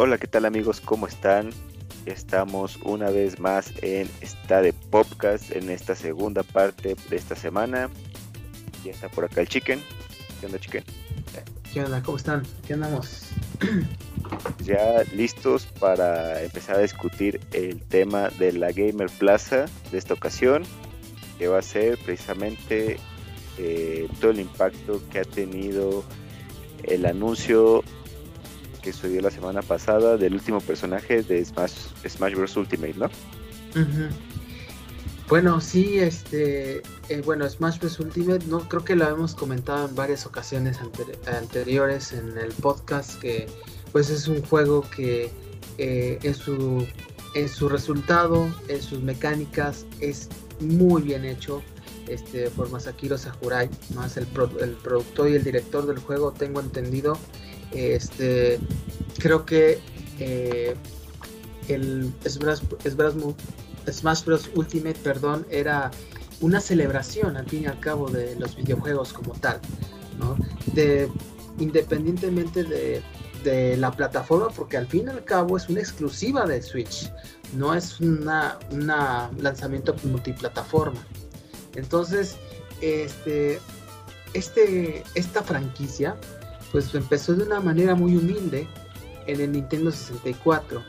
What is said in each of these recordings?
Hola, ¿qué tal amigos? ¿Cómo están? Estamos una vez más en esta de podcast en esta segunda parte de esta semana. Ya está por acá el Chicken. ¿Qué onda, Chicken? ¿Qué onda? ¿Cómo están? ¿Qué andamos? Ya listos para empezar a discutir el tema de la Gamer Plaza de esta ocasión, que va a ser precisamente eh, todo el impacto que ha tenido el anuncio que sucedió la semana pasada del último personaje de Smash, Smash Bros. Ultimate, ¿no? Bueno, sí, este, eh, bueno, Smash Bros. Ultimate, no creo que lo hemos comentado en varias ocasiones anteriores en el podcast que, pues, es un juego que eh, en su en su resultado, en sus mecánicas, es muy bien hecho. Este, por Masakiro Sakurai, más el, el productor y el director del juego, tengo entendido. Este, creo que eh, el Smash, Bros. Ultimate, perdón, era una celebración al fin y al cabo de los videojuegos como tal, ¿no? De, independientemente de, la plataforma, porque al fin y al cabo es una exclusiva de Switch, no es un lanzamiento multiplataforma. Entonces, este, este, esta franquicia, pues empezó de una manera muy humilde en el Nintendo 64,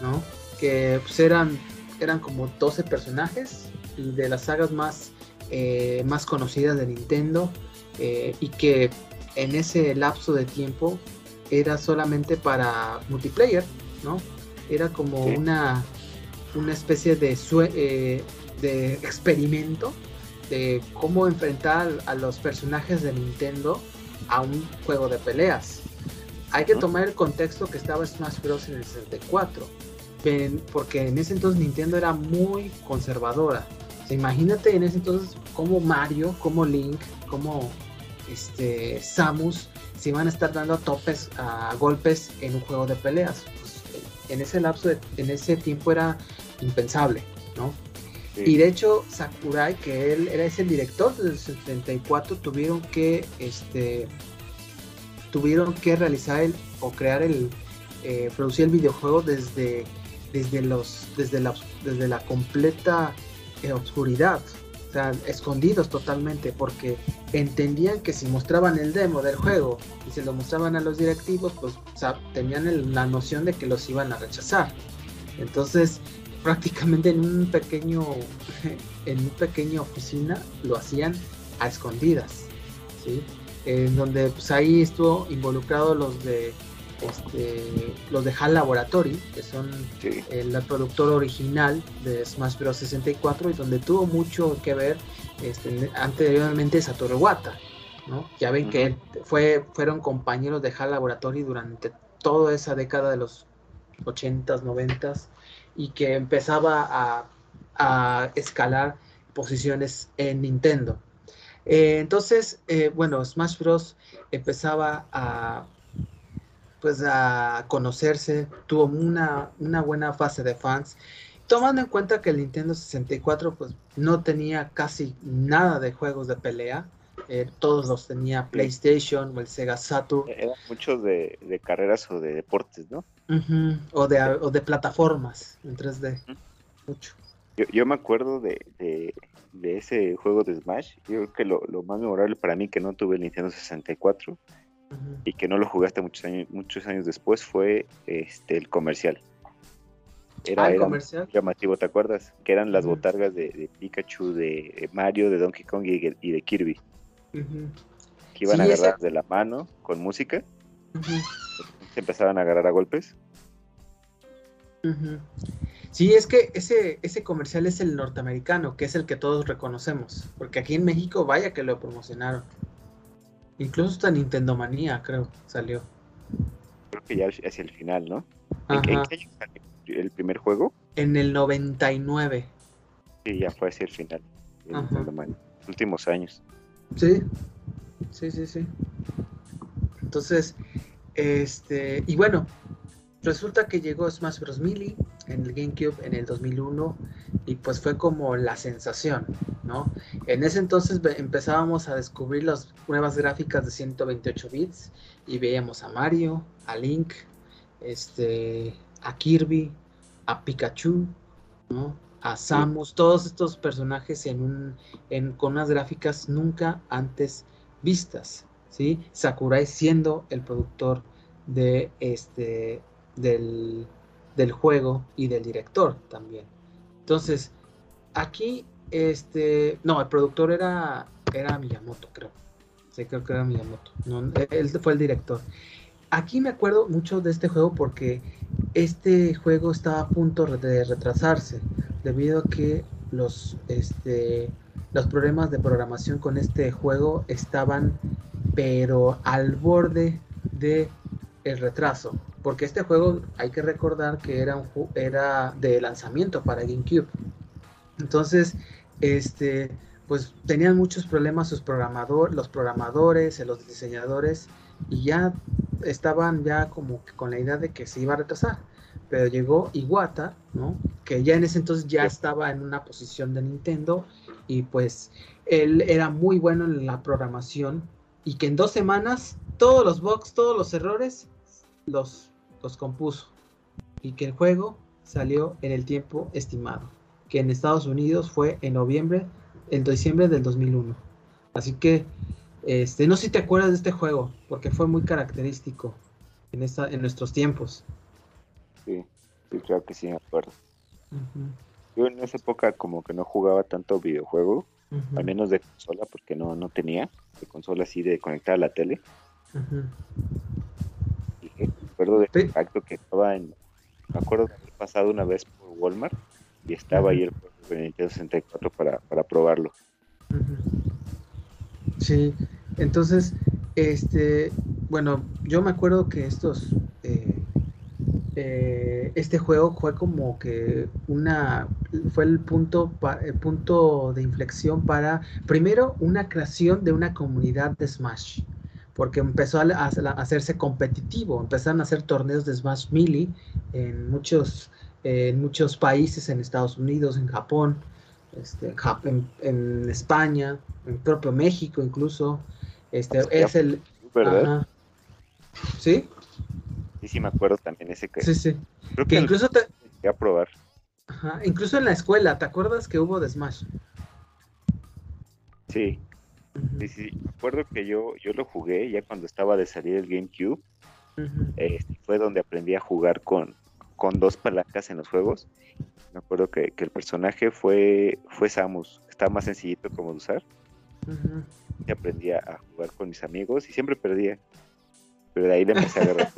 ¿no? Que pues, eran, eran como 12 personajes de las sagas más, eh, más conocidas de Nintendo eh, y que en ese lapso de tiempo era solamente para multiplayer, ¿no? Era como una, una especie de, eh, de experimento de cómo enfrentar a los personajes de Nintendo a un juego de peleas. Hay que tomar el contexto que estaba Smash Bros. en el 64, porque en ese entonces Nintendo era muy conservadora. imagínate en ese entonces como Mario, como Link, como este, Samus se iban a estar dando a topes, a golpes en un juego de peleas. Pues, en ese lapso, en ese tiempo era impensable, ¿no? Y de hecho, Sakurai, que él era ese el director del 74, tuvieron que este tuvieron que realizar el o crear el eh, producir el videojuego desde desde los desde la desde la completa eh, oscuridad o sea escondidos totalmente porque entendían que si mostraban el demo del juego y se lo mostraban a los directivos pues tenían la noción de que los iban a rechazar. Entonces prácticamente en un pequeño en una pequeña oficina lo hacían a escondidas ¿sí? en donde pues ahí estuvo involucrado los de este, los de HAL Laboratory que son el productor original de Smash Bros 64 y donde tuvo mucho que ver este, anteriormente Satoru Wata ¿no? ya ven que fue fueron compañeros de HAL Laboratory durante toda esa década de los 80s 90s y que empezaba a, escalar posiciones en Nintendo. Eh, entonces, eh, bueno, Smash Bros. empezaba a, pues, a conocerse, tuvo una, buena fase de fans, tomando en cuenta que el Nintendo 64 pues, no tenía casi nada de juegos de pelea, eh, todos los tenía PlayStation o el Sega Saturn. Eran muchos de, carreras o de deportes, ¿no? O, de, o de plataformas en 3D. Mucho. Yo, me acuerdo de, de, ese juego de Smash. Yo creo que lo, más memorable para mí que no tuve el Nintendo 64 y que no lo jugaste muchos años, muchos años después fue este el comercial. Era, ah, comercial? llamativo, ¿te acuerdas? Que eran las botargas de, Pikachu, de Mario, de Donkey Kong y, de Kirby. Que iban a agarrar de la mano con música. Se empezaban a agarrar a golpes. Sí, es que ese, ese comercial es el norteamericano, que es el que todos reconocemos. Porque aquí en México, vaya que lo promocionaron. Incluso hasta Nintendo Manía, creo, salió. Creo que ya hacia el final, ¿no? ¿En, qué año salió el primer juego? En el 99. Sí, ya fue hacia el final. Últimos años. Sí, sí, sí, sí. Entonces, este, y bueno, resulta que llegó Smash Bros. Melee en el GameCube en el 2001 y pues fue como la sensación, ¿no? En ese entonces empezábamos a descubrir las nuevas gráficas de 128 bits y veíamos a Mario, a Link, este, a Kirby, a Pikachu, a Samus, todos estos personajes en un, en, con unas gráficas nunca antes vistas. ¿sí? Sakurai siendo el productor de este, del, del juego y del director también. Entonces, aquí, este, no, el productor era, era Miyamoto, creo. Sí, creo que era Miyamoto. él fue el director. Aquí me acuerdo mucho de este juego porque este juego estaba a punto de retrasarse debido a que los, este, los problemas de programación con este juego estaban pero al borde de el retraso porque este juego hay que recordar que era un era de lanzamiento para GameCube. Entonces este pues tenían muchos problemas sus programadores los programadores los diseñadores y ya estaban ya como que con la idea de que se iba a retrasar. Pero llegó Iwata, ¿no? Que ya en ese entonces ya estaba en una posición de Nintendo y pues él era muy bueno en la programación y que en dos semanas todos los bugs, todos los errores los, los compuso y que el juego salió en el tiempo estimado, que en Estados Unidos fue en noviembre, en diciembre del 2001. Así que, este, no sé si te acuerdas de este juego, porque fue muy característico en, esta, en nuestros tiempos. Sí, sí, creo que sí me acuerdo. Yo en esa época como que no jugaba tanto videojuego, al menos de consola, porque no, no tenía de consola así de conectar a la tele. Acuerdo del acto que estaba en... Me acuerdo de haber pasado una vez por Walmart y estaba ahí el juego de Nintendo 64 para, para probarlo. Sí, entonces, este, bueno, yo me acuerdo que estos... Eh, eh, este juego fue como que una fue el punto el punto de inflexión para primero una creación de una comunidad de Smash porque empezó a, hacerse competitivo empezaron a hacer torneos de Smash Melee en muchos en muchos países en Estados Unidos en Japón este, en, España en propio México incluso este es el ¿verdad? sí Sí, sí, me acuerdo también ese que. Sí, sí. Creo que, incluso te. A probar. Ajá, incluso en la escuela, ¿te acuerdas que hubo de Smash? Sí. Sí, sí. Me acuerdo que yo, yo lo jugué ya cuando estaba de salir el GameCube. Este, fue donde aprendí a jugar con, con dos palancas en los juegos. Me acuerdo que, el personaje fue, fue Samus. Estaba más sencillito como de usar. Y aprendí a jugar con mis amigos y siempre perdía. Pero de ahí le empecé a agarrar.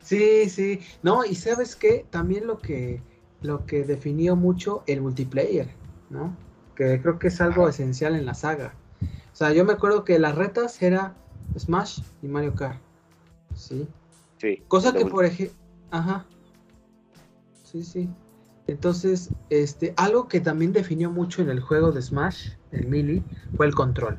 Sí, sí. No, y sabes qué, también lo que lo que definió mucho el multiplayer, ¿no? Que creo que es algo esencial en la saga. O sea, yo me acuerdo que las retas era Smash y Mario Kart. Sí. Sí. Cosa que por ejemplo, ajá. Sí, sí. Entonces, este, algo que también definió mucho en el juego de Smash, el Melee, fue el control,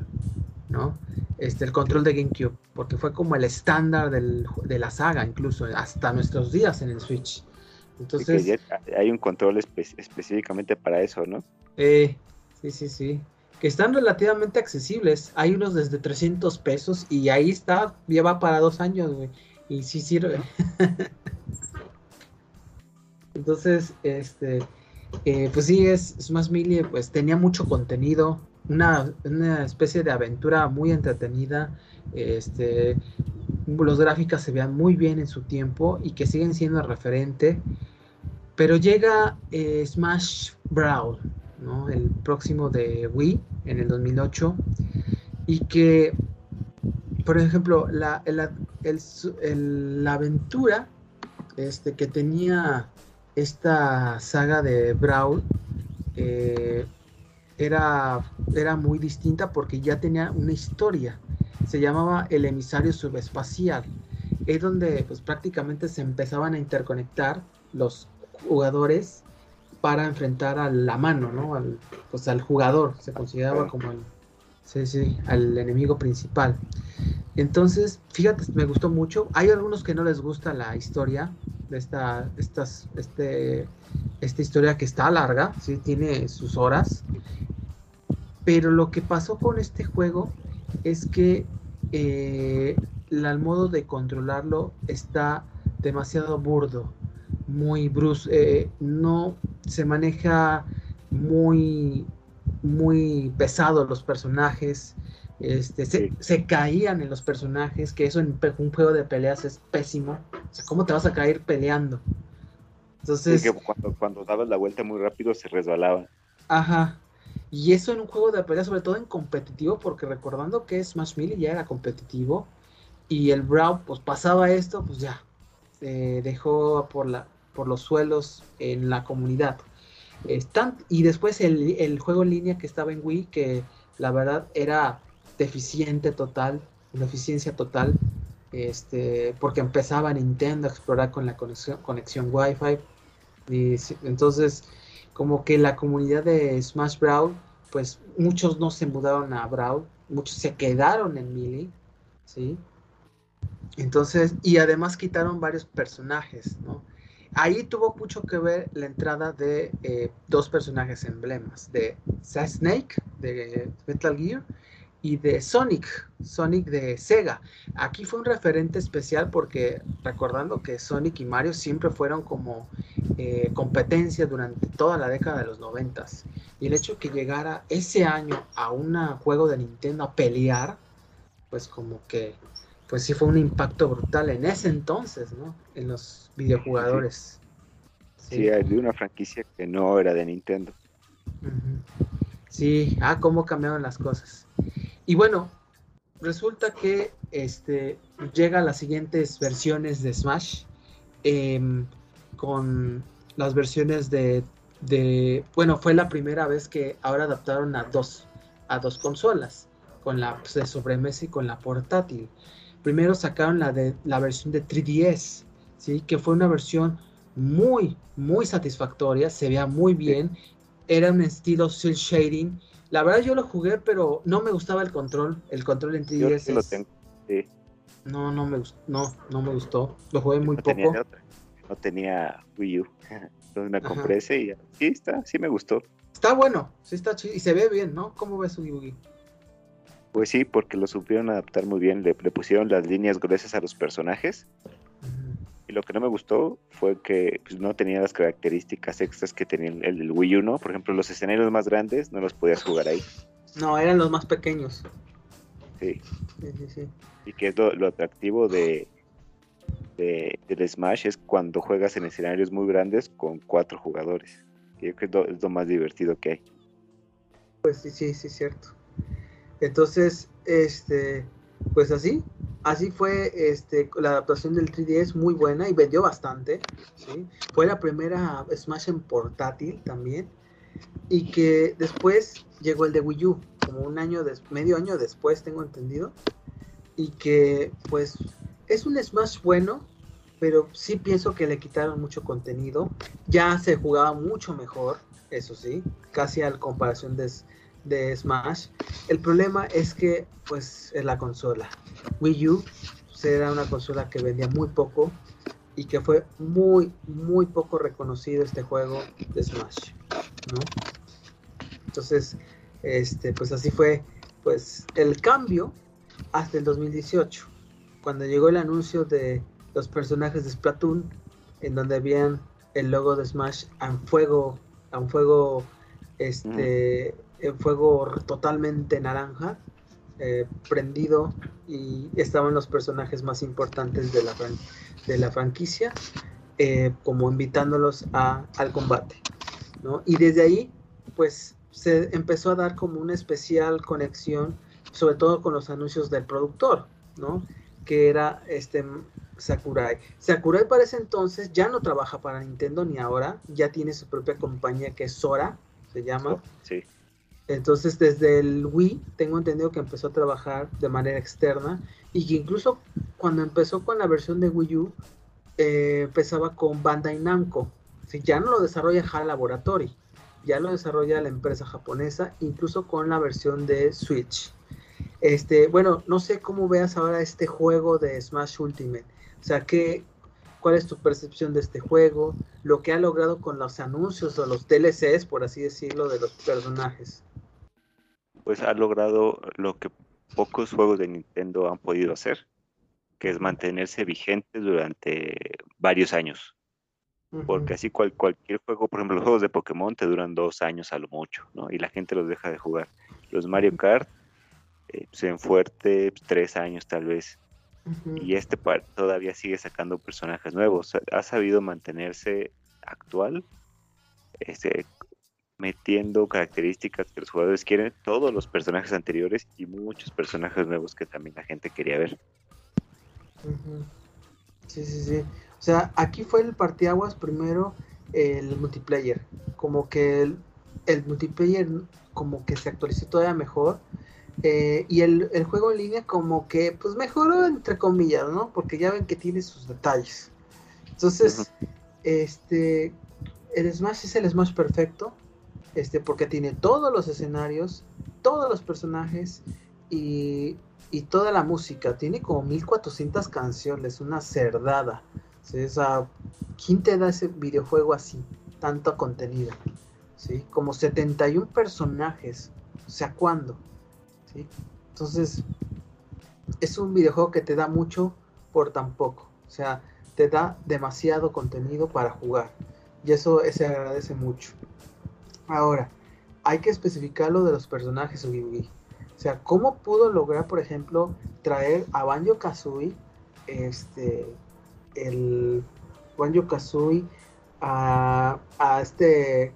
¿no? este, el control de GameCube, porque fue como el estándar de la saga, incluso hasta nuestros días en el Switch. Entonces, hay un control específicamente para eso, ¿no? Eh, sí, sí, sí. Que están relativamente accesibles. Hay unos desde 300 pesos y ahí está, lleva para dos años, güey. Y sí sirve. Entonces, este, eh, pues sí, es, más Melee, pues tenía mucho contenido, una, especie de aventura muy entretenida. Este, los gráficas se vean muy bien en su tiempo y que siguen siendo referente. Pero llega eh, Smash Brawl, el próximo de Wii en el 2008, y que, por ejemplo, la, la aventura este, que tenía esta saga de Brawl eh, era, era muy distinta porque ya tenía una historia. Se llamaba El emisario subespacial. Es donde pues prácticamente se empezaban a interconectar los jugadores para enfrentar a la mano, ¿no? Al, pues al jugador, se consideraba como el, sí, sí, al enemigo principal. Entonces, fíjate, me gustó mucho. Hay algunos que no les gusta la historia de esta, estas, este, esta historia que está larga, sí, tiene sus horas. Pero lo que pasó con este juego es que eh, el modo de controlarlo está demasiado burdo, muy brusco, eh, no se maneja muy, muy pesado los personajes, este, se, caían en los personajes, que eso en un juego de peleas es pésimo. O sea, ¿cómo te vas a caer peleando? Entonces... cuando, cuando dabas la vuelta muy rápido se resbalaba. Ajá. Y eso en un juego de peleas, sobre todo en competitivo, porque recordando que Smash Melee ya era competitivo, y el Brawl, pues pasaba esto, pues ya, se dejó por, la, por los suelos en la comunidad. y después el, el, juego en línea que estaba en Wii, que la verdad era deficiente total, una eficiencia total, este, porque empezaba Nintendo a explorar con la conexión, conexión Wi-Fi. Y entonces, como que la comunidad de Smash Brawl, pues muchos no se mudaron a Brawl, muchos se quedaron en Melee, ¿sí? Entonces, y además quitaron varios personajes, ¿no? Ahí tuvo mucho que ver la entrada de eh, dos personajes emblemas, de Snake, de Metal Gear, y de Sonic, Sonic de Sega. Aquí fue un referente especial porque recordando que Sonic y Mario siempre fueron como eh, competencia durante toda la década de los noventas. Y el hecho que llegara ese año a un juego de Nintendo a pelear, pues como que, pues sí fue un impacto brutal en ese entonces, ¿no? En los videojugadores. Sí, de una franquicia que no era de Nintendo. Sí, ah, cómo cambiaron las cosas. Y bueno, resulta que este, llega las siguientes versiones de Smash em, con las versiones de, bueno, fue la primera vez que ahora adaptaron a dos, a dos consolas, con la pues, de sobremesa y con la portátil. Primero sacaron la de la versión de 3DS, sí, que fue una versión muy, muy satisfactoria, se veía muy bien, era un estilo cel shading la verdad yo lo jugué, pero no me gustaba el control. El control en 3DS. lo tengo, sí. No, no me gustó. No, no me gustó. Lo jugué muy poco. no tenía Wii U. Entonces me compré ese y sí está, sí me gustó. Está bueno, sí está chido. Y se ve bien, ¿no? ¿Cómo ves Wii U? Pues sí, porque lo supieron adaptar muy bien. Le, le pusieron las líneas gruesas a los personajes y lo que no me gustó fue que pues, no tenía las características extras que tenía el, el Wii U, ¿no? Por ejemplo, los escenarios más grandes no los podías jugar ahí. No, eran los más pequeños. Sí. Sí, sí, sí. Y que es lo, atractivo de, de, del Smash es cuando juegas en escenarios muy grandes con cuatro jugadores. Yo creo que es lo, más divertido que hay. Pues sí, sí, sí, cierto. Entonces, este, pues así, así fue este, la adaptación del 3DS muy buena y vendió bastante. Fue la primera Smash en portátil también. Y que después llegó el de Wii U, como un año, medio año después, tengo entendido. Y que pues es un Smash bueno, pero sí pienso que le quitaron mucho contenido. Ya se jugaba mucho mejor, eso sí, casi a comparación de, de Smash. El problema es que, pues, es la consola. Wii U pues, era una consola que vendía muy poco y que fue muy, muy poco reconocido este juego de Smash, ¿no? Entonces, este, pues así fue, pues, el cambio hasta el 2018, cuando llegó el anuncio de los personajes de Splatoon, en donde habían el logo de Smash a fuego, a un fuego, este, en fuego totalmente naranja, eh, prendido y estaban los personajes más importantes de la, de la franquicia, eh, como invitándolos a, al combate. ¿no? Y desde ahí, pues se empezó a dar como una especial conexión, sobre todo con los anuncios del productor, ¿no? que era este Sakurai. Sakurai para ese entonces ya no trabaja para Nintendo ni ahora, ya tiene su propia compañía que es Sora, se llama. Sí. Entonces, desde el Wii, tengo entendido que empezó a trabajar de manera externa y que incluso cuando empezó con la versión de Wii U, eh, empezaba con Bandai Namco. Si ya no lo desarrolla HAL Laboratory, ya lo desarrolla la empresa japonesa, incluso con la versión de Switch. Este, bueno, no sé cómo veas ahora este juego de Smash Ultimate. O sea, ¿qué, ¿cuál es tu percepción de este juego? Lo que ha logrado con los anuncios o los DLCs, por así decirlo, de los personajes pues ha logrado lo que pocos juegos de Nintendo han podido hacer. que es mantenerse vigente durante varios años. Porque así cual, cualquier juego, por ejemplo, los juegos de Pokémon te duran dos años a lo mucho, ¿no? Y la gente los deja de jugar. Los Mario Kart eh, se ven fuerte tres años tal vez. Y este par todavía sigue sacando personajes nuevos. Ha sabido mantenerse actual, este, metiendo características que los jugadores quieren, todos los personajes anteriores y muchos personajes nuevos que también la gente quería ver. Sí, sí, sí. O sea, aquí fue el partiaguas primero el multiplayer. Como que el, el multiplayer como que se actualizó todavía mejor. Eh, y el, juego en línea como que pues mejoró entre comillas, ¿no? Porque ya ven que tiene sus detalles. Entonces, este, el Smash es el Smash perfecto, este, porque tiene todos los escenarios, todos los personajes y, y toda la música. Tiene como 1400 canciones, una cerdada. O ¿quién te da ese videojuego así? Tanto contenido. ¿Sí? Como 71 personajes. O sea, ¿cuándo? ¿Sí? Entonces, es un videojuego que te da mucho por tan poco. O sea, te da demasiado contenido para jugar. Y eso se agradece mucho. Ahora, hay que especificar lo de los personajes Ugi O sea, ¿cómo pudo lograr, por ejemplo, traer a Banjo Kazooie este, el Banjo Kazooie a, a este,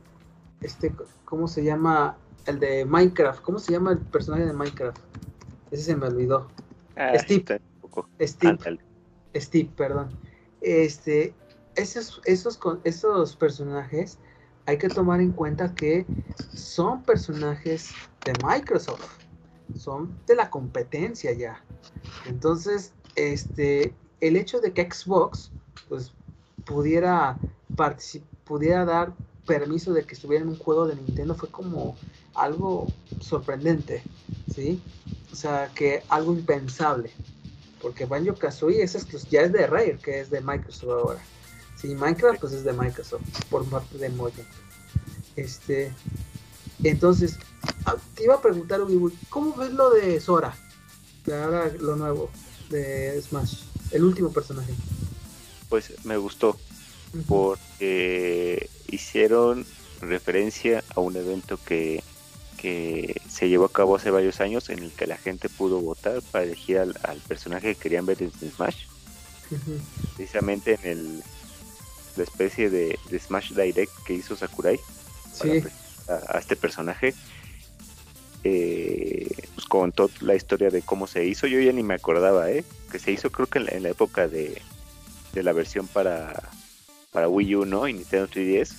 este, ¿cómo se llama? El de Minecraft. ¿Cómo se llama el personaje de Minecraft? Ese se me olvidó. Ah, Steve. Steve. Steve, perdón. Este, esos, esos, esos personajes hay que tomar en cuenta que son personajes de Microsoft, son de la competencia ya. Entonces, este, el hecho de que Xbox pues, pudiera, pudiera dar permiso de que estuviera en un juego de Nintendo fue como algo sorprendente, ¿sí? O sea, que algo impensable. Porque Banjo Kazooie es ya es de Rare, que es de Microsoft ahora. Sí, Minecraft pues es de Microsoft, por parte de Mojang. Este, entonces, ah, te iba a preguntar, ¿cómo ves lo de Sora? De ahora lo nuevo de Smash el último personaje. Pues me gustó porque hicieron referencia a un evento que, que se llevó a cabo hace varios años en el que la gente pudo votar para elegir al, personaje que querían ver en Smash. Precisamente en el la especie de, Smash Direct que hizo Sakurai a, este personaje. Eh, pues contó la historia de cómo se hizo. Yo ya ni me acordaba, ¿eh? que se hizo creo que en la, época de, de, la versión para, para Wii U, ¿no? Y Nintendo 3DS.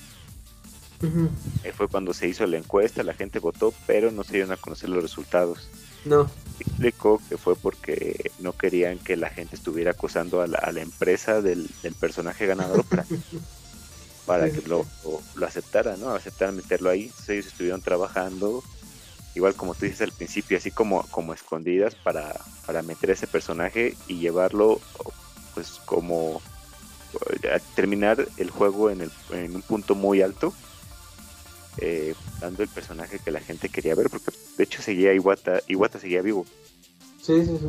Fue cuando se hizo la encuesta, la gente votó, pero no se dieron a conocer los resultados. No. Explicó que fue porque no querían que la gente estuviera acusando a la, a la empresa del, del, personaje ganador para, para que lo, lo, aceptara, ¿no? Aceptaran meterlo ahí. Entonces ellos estuvieron trabajando igual como tú dices al principio, así como, como escondidas para, para meter ese personaje y llevarlo pues como a terminar el juego en, el, en un punto muy alto, eh, dando el personaje que la gente quería ver, porque de hecho seguía Iwata, Iwata seguía vivo. Sí, sí, sí.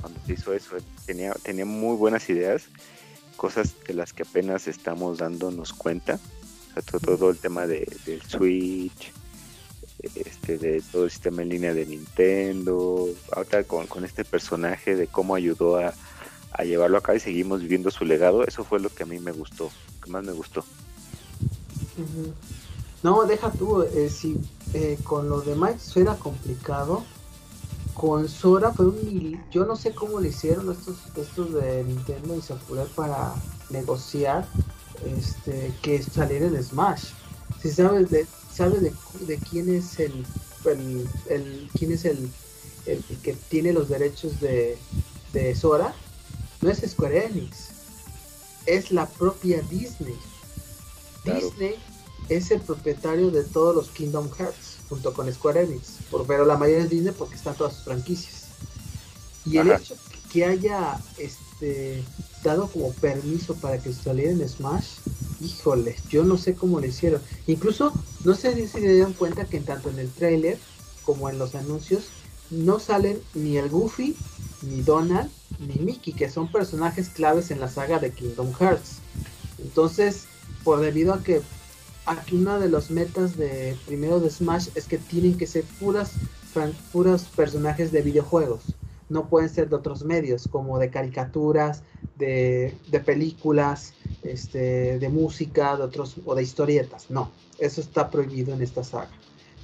Cuando se hizo eso, tenía, tenía muy buenas ideas, cosas de las que apenas estamos dándonos cuenta. todo, el tema de, del Switch, este, de todo el sistema en línea de Nintendo, ahora con, con este personaje de cómo ayudó a, llevarlo acá y seguimos viviendo su legado, eso fue lo que a mí me gustó, que más me gustó. No, deja tú, eh, si eh, con lo demás era complicado, con Sora fue un yo no sé cómo le hicieron estos estos de Nintendo y Sakurai para negociar este que saliera en Smash. Si sabes de ¿Sabes de, quién es el, el, quién es el, el, que tiene los derechos de, de Sora? No es Square Enix, es la propia Disney. Disney es el propietario de todos los Kingdom Hearts junto con Square Enix, pero la mayoría es Disney porque están todas sus franquicias. Y el hecho que haya este dado como permiso para que saliera en Smash híjole, yo no sé cómo lo hicieron. Incluso, no sé si se dieron cuenta que tanto en el trailer como en los anuncios no salen ni el Goofy ni Donald, ni Mickey, que son personajes claves en la saga de Kingdom Hearts. Entonces, por debido a que aquí una de los metas de primero de Smash es que tienen que ser puras, puros personajes de videojuegos. No pueden ser de otros medios, como de caricaturas, de, películas, este, de música, de otros, o de historietas. No, eso está prohibido en esta saga.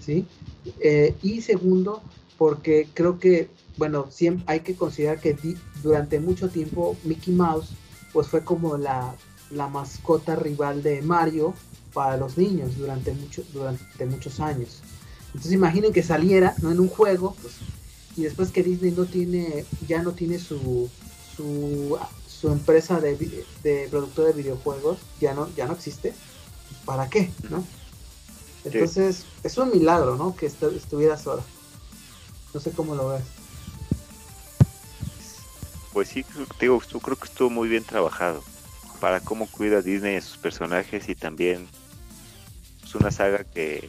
¿sí? Eh, y segundo, porque creo que, bueno, siempre hay que considerar que durante mucho tiempo Mickey Mouse, pues fue como la mascota rival de Mario para los niños durante, mucho, durante muchos años. Entonces imaginen que saliera, ¿no? En un juego, pues, y después que Disney no tiene, ya no tiene su, su, su empresa de, de productor de videojuegos, ya no, ya no existe, ¿para qué? ¿No? Entonces, es un milagro, ¿no? Que estuviera sola. No sé cómo lo ves. Pues sí, digo, yo creo que estuvo muy bien trabajado para cómo cuida Disney a sus personajes y también es una saga que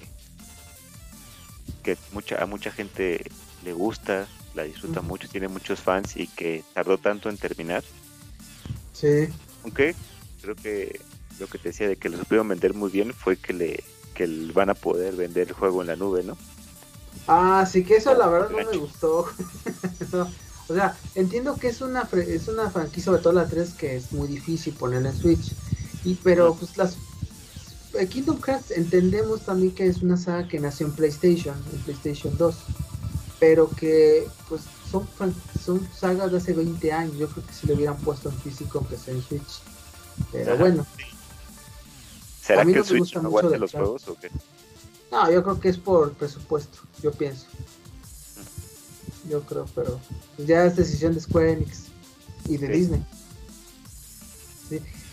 que mucha a mucha gente le gusta, la disfruta mucho, tiene muchos fans y que tardó tanto en terminar. Sí. Aunque creo que lo que te decía de que lo supieron vender muy bien fue que le que van a poder vender el juego en la nube, ¿no? Ah, sí que eso la verdad no me gustó. o sea, entiendo que es una es una franquicia, sobre todo la 3, que es muy difícil ponerla en Switch. Y pero pues las Kingdom Hearts entendemos también que es una saga que nació en PlayStation, en PlayStation 2, pero que pues son son sagas de hace 20 años. Yo creo que si lo hubieran puesto en físico aunque sea en Switch. Pero bueno. ¿Será que el Switch no aguante los juegos o qué? No, yo creo que es por presupuesto, yo pienso. Yo creo, pero ya es decisión de Square Enix y de Disney.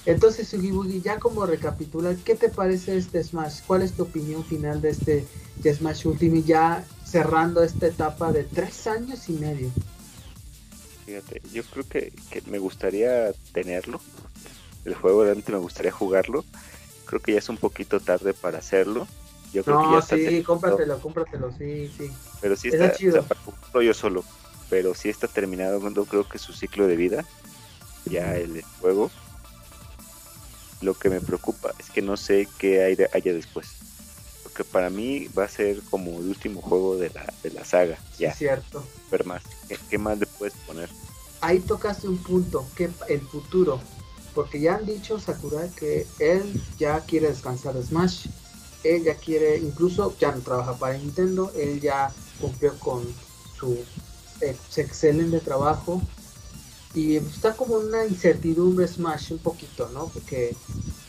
Entonces, Sugi ya como recapitular, ¿qué te parece este Smash? ¿Cuál es tu opinión final de este Smash Ultimate ya cerrando esta etapa de tres años y medio? Fíjate, yo creo que, que me gustaría tenerlo. El juego realmente me gustaría jugarlo creo que ya es un poquito tarde para hacerlo. Yo creo que ya está sí, cómpratelo, cómpratelo, sí, sí. Pero sí está, chido. O yo solo, pero sí está terminado, cuando creo que su ciclo de vida, ya el juego. Lo que me preocupa es que no sé qué hay haya después. Porque para mí va a ser como el último juego de la, de la saga. Ya. cierto. Ver más. ¿Qué, más le puedes poner? Ahí tocaste un punto, que el futuro porque ya han dicho Sakurai que él ya quiere descansar de Smash. Él ya quiere, incluso ya no trabaja para Nintendo. Él ya cumplió con su excelente trabajo. Y está como una incertidumbre Smash un poquito, ¿no? Porque,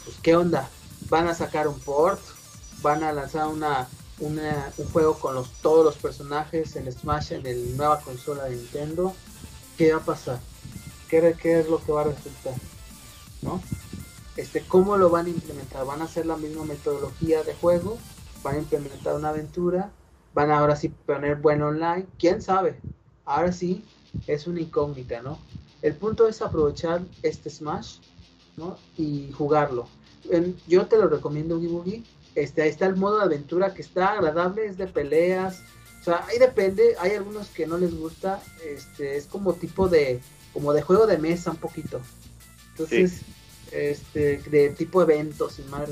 pues, ¿qué onda? ¿Van a sacar un port? ¿Van a lanzar una, un juego con los, todos los personajes en Smash en la nueva consola de Nintendo? ¿Qué va a pasar? ¿Qué, es lo que va a resultar? ¿no? Este, ¿Cómo lo van a implementar? ¿Van a hacer la misma metodología de juego? ¿Van a implementar una aventura? ¿Van ahora sí poner buen online? ¿Quién sabe? Ahora sí es una incógnita, ¿no? El punto es aprovechar este Smash, ¿no? Y jugarlo. yo te lo recomiendo, Oogie Este, ahí está el modo de aventura que está agradable, es de peleas. O sea, ahí depende, hay algunos que no les gusta. Este, es como tipo de, como de juego de mesa un poquito. Entonces, este, de tipo eventos y más.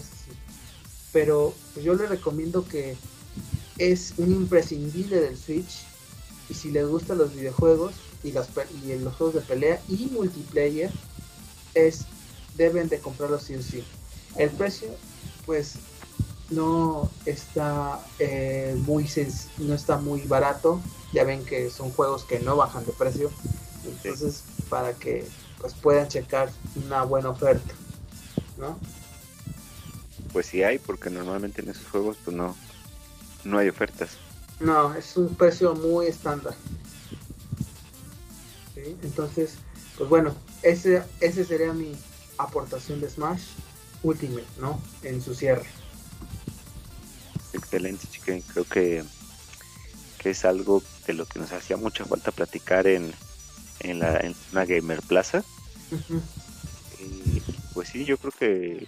Pero pues, yo le recomiendo que es un imprescindible del Switch. Y si les gustan los videojuegos y, las, y los juegos de pelea y multiplayer, es deben de comprarlo sí o sí. El precio, pues, no está eh, muy no está muy barato. Ya ven que son juegos que no bajan de precio. Entonces, para que pues puedan checar una buena oferta, ¿no? Pues sí hay, porque normalmente en esos juegos pues no, no hay ofertas. No, es un precio muy estándar. Entonces, pues bueno, ese, ese sería mi aportación de Smash Ultimate, ¿no? En su cierre. Excelente, chiquen. Creo que, que es algo de lo que nos hacía mucha falta platicar en, en, la, en una Gamer Plaza. Y pues sí, yo creo que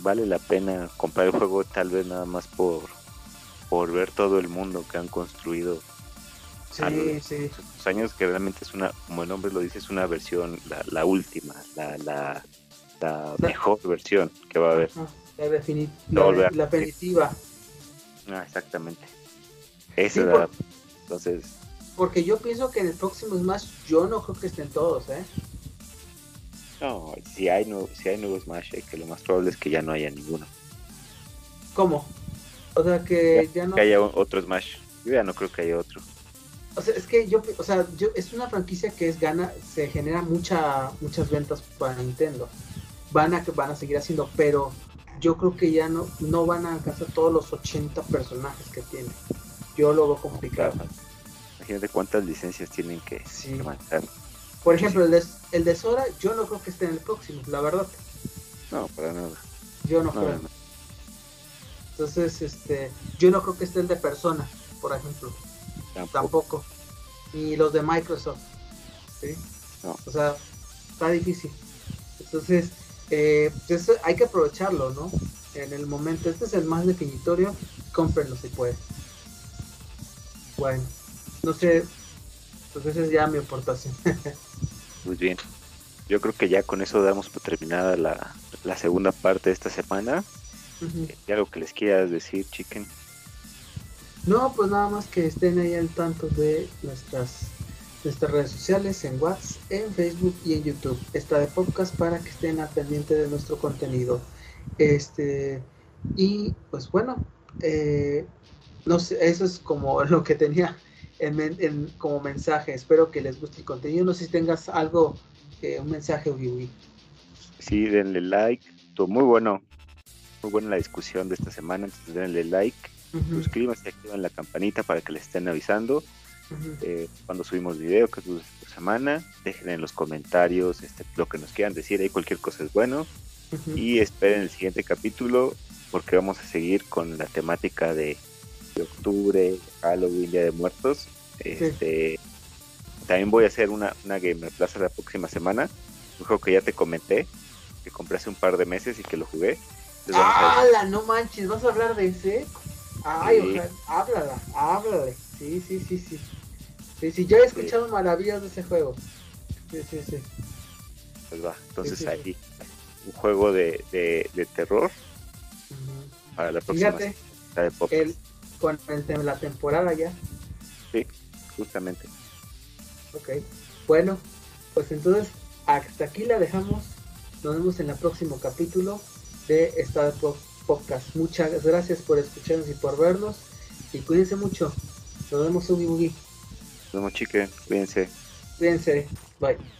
vale la pena comprar el juego tal vez nada más por, por ver todo el mundo que han construido sí, sí. años que realmente es una, como el nombre lo dice, es una versión, la, la última, la, la, la mejor versión que va a haber. La, definitiva. la, definitiva. Ah, exactamente. Eso era, entonces. Porque yo pienso que en el próximo Smash yo no creo que estén todos, ¿eh? No, si hay, no, si hay nuevos Smash, que lo más probable es que ya no haya ninguno. ¿Cómo? O sea, que ya, no... Que haya otro Smash. Yo ya no creo que haya otro. O sea, es que yo, o sea, yo, es una franquicia que es gana, se genera mucha, muchas ventas para Nintendo. Van a, van a seguir haciendo, pero yo creo que ya no, no van a alcanzar todos los 80 personajes que tiene. Yo lo veo complicado. Imagínate cuántas licencias tienen que sí. Por ejemplo, el de, el de Sora, yo no creo que esté en el próximo, la verdad. No, para nada. Yo no, creo. Entonces, este, yo no creo que esté el de Persona, por ejemplo. Tampoco. Ni los de Microsoft. ¿sí? No. O sea, está difícil. Entonces, eh, pues hay que aprovecharlo, ¿no? En el momento, este es el más definitorio, cómprenlo si pueden. Bueno, no sé, pues esa es ya mi aportación. Muy bien. Yo creo que ya con eso damos por terminada la, la segunda parte de esta semana. ¿Y algo que les quieras decir, chicken? No, pues nada más que estén ahí al tanto de nuestras nuestras redes sociales en WhatsApp, en Facebook y en YouTube. Está de podcast para que estén al pendiente de nuestro contenido. Este y pues bueno, eh, no sé, eso es como lo que tenía en, como mensaje. Espero que les guste el contenido. No sé si tengas algo, eh, un mensaje, Ubi. Sí, denle like. Todo muy bueno. Muy buena la discusión de esta semana. Entonces denle like. Suscríbanse y activen la campanita para que les estén avisando eh, cuando subimos video que es por semana. Dejen en los comentarios este, lo que nos quieran decir. Ahí cualquier cosa es bueno. Y esperen el siguiente capítulo porque vamos a seguir con la temática de de octubre, Halloween, Día de Muertos. Este, También voy a hacer una, una Gamer Plaza la próxima semana. Un juego que ya te comenté, que compré hace un par de meses y que lo jugué. ¡Hala! No manches, ¿vas a hablar de ese? Ay, sí. háblala, háblale. Sí, sí, sí, sí. Sí, sí, ya he escuchado maravillas de ese juego. Sí, sí, sí. Pues va, entonces ahí, un juego de, de, de terror para la próxima. Fíjate, el, con el, la temporada ya. Sí, justamente. Ok, bueno, pues entonces hasta aquí la dejamos. Nos vemos en el próximo capítulo de esta podcast. Muchas gracias por escucharnos y por vernos. Y cuídense mucho. Nos vemos, Ugi Bugi. Nos vemos, chique. Cuídense. Cuídense. Bye.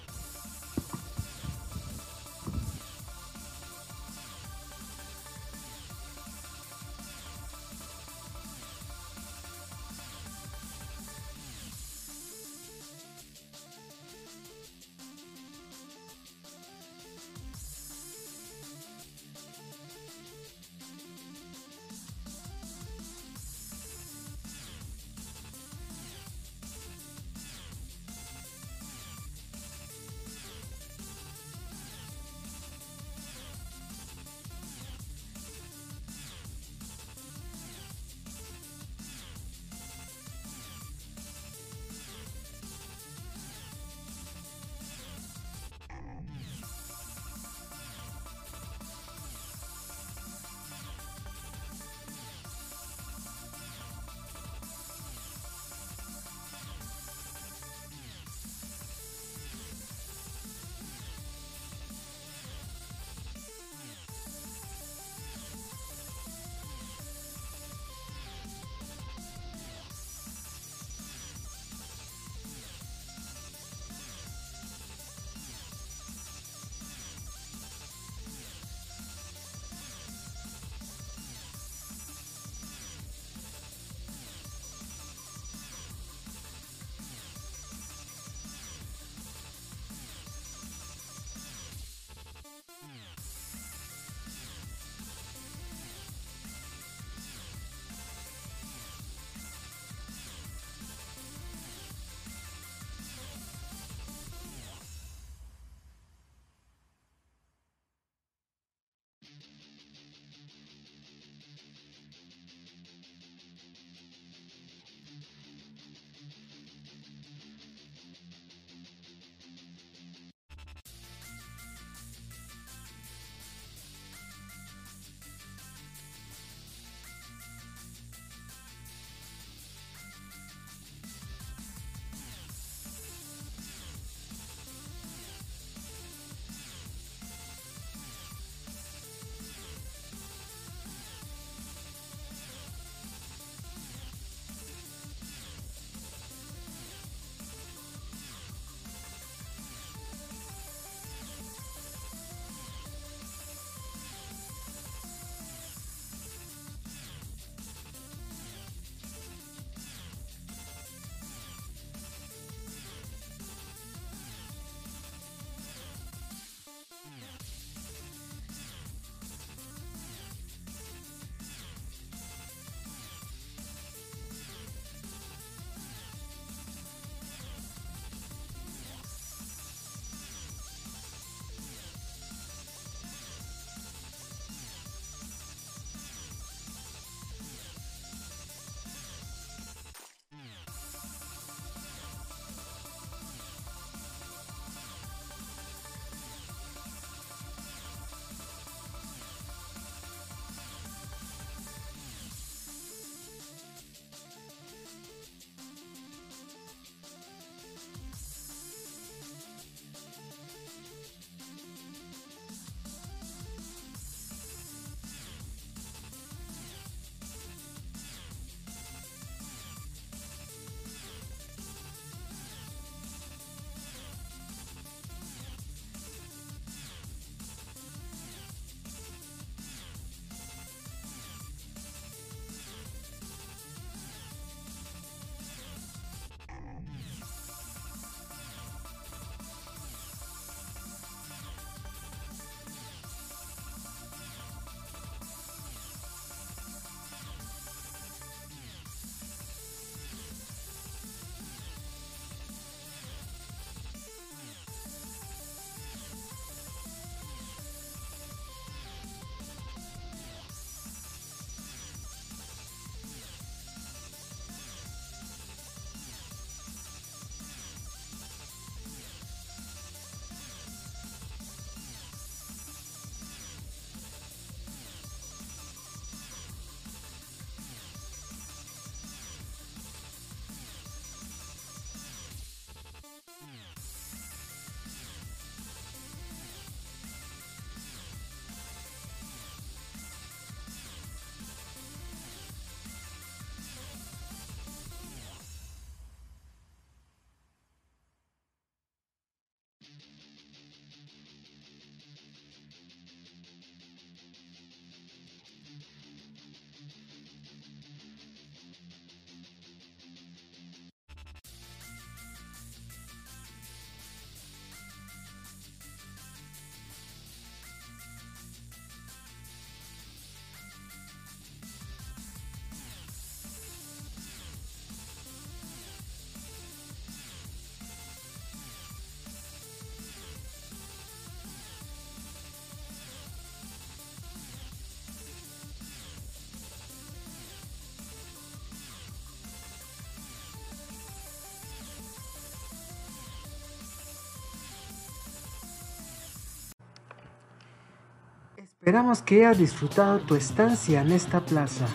Esperamos que hayas disfrutado tu estancia en esta plaza.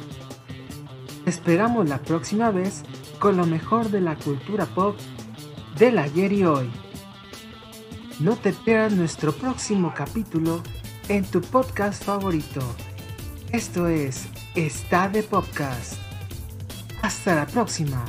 esperamos la próxima vez con lo mejor de la cultura pop del ayer y hoy. No te pierdas nuestro próximo capítulo en tu podcast favorito. Esto es Está de Podcast. Hasta la próxima.